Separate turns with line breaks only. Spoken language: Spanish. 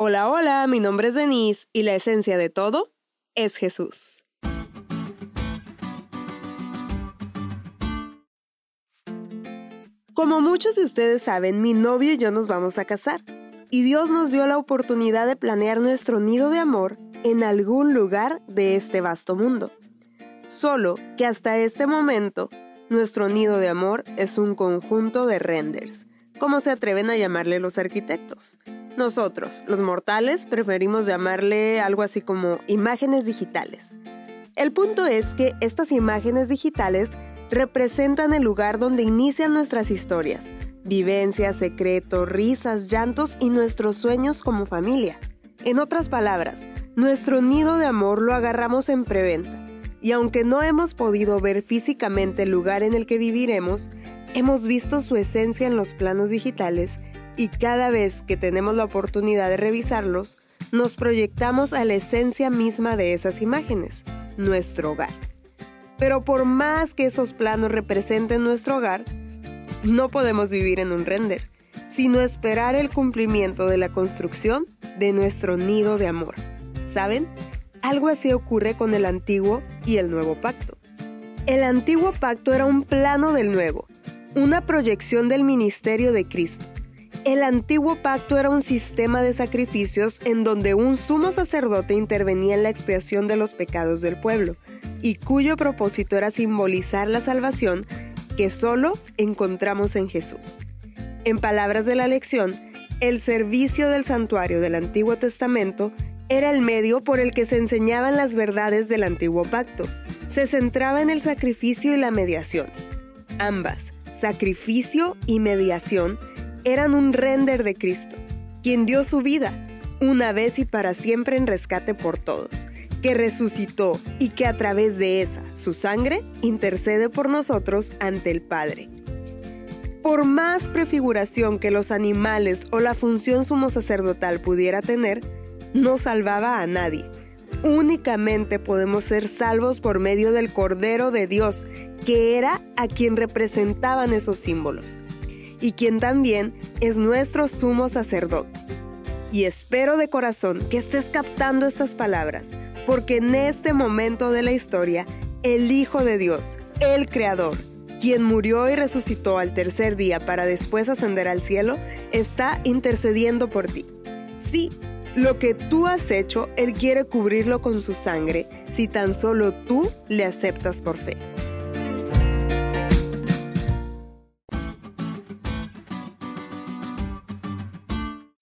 Hola, hola, mi nombre es Denise y la esencia de todo es Jesús. Como muchos de ustedes saben, mi novio y yo nos vamos a casar. Y Dios nos dio la oportunidad de planear nuestro nido de amor en algún lugar de este vasto mundo. Solo que hasta este momento, nuestro nido de amor es un conjunto de renders, como se atreven a llamarle los arquitectos. Nosotros, los mortales, preferimos llamarle algo así como imágenes digitales. El punto es que estas imágenes digitales representan el lugar donde inician nuestras historias, vivencias, secretos, risas, llantos y nuestros sueños como familia. En otras palabras, nuestro nido de amor lo agarramos en preventa. Y aunque no hemos podido ver físicamente el lugar en el que viviremos, hemos visto su esencia en los planos digitales y cada vez que tenemos la oportunidad de revisarlos, nos proyectamos a la esencia misma de esas imágenes, nuestro hogar. Pero por más que esos planos representen nuestro hogar, no podemos vivir en un render, sino esperar el cumplimiento de la construcción de nuestro nido de amor. ¿Saben? Algo así ocurre con el antiguo y el nuevo pacto. El antiguo pacto era un plano del nuevo, una proyección del ministerio de Cristo el antiguo pacto era un sistema de sacrificios en donde un sumo sacerdote intervenía en la expiación de los pecados del pueblo, y cuyo propósito era simbolizar la salvación que solo encontramos en Jesús. En palabras de la lección, el servicio del santuario del Antiguo Testamento era el medio por el que se enseñaban las verdades del antiguo pacto. Se centraba en el sacrificio y la mediación. Ambas, sacrificio y mediación, eran un render de Cristo, quien dio su vida, una vez y para siempre en rescate por todos, que resucitó y que a través de esa, su sangre, intercede por nosotros ante el Padre. Por más prefiguración que los animales o la función sumo sacerdotal pudiera tener, no salvaba a nadie. Únicamente podemos ser salvos por medio del Cordero de Dios, que era a quien representaban esos símbolos y quien también es nuestro sumo sacerdote. Y espero de corazón que estés captando estas palabras, porque en este momento de la historia, el Hijo de Dios, el Creador, quien murió y resucitó al tercer día para después ascender al cielo, está intercediendo por ti. Sí, lo que tú has hecho, Él quiere cubrirlo con su sangre, si tan solo tú le aceptas por fe.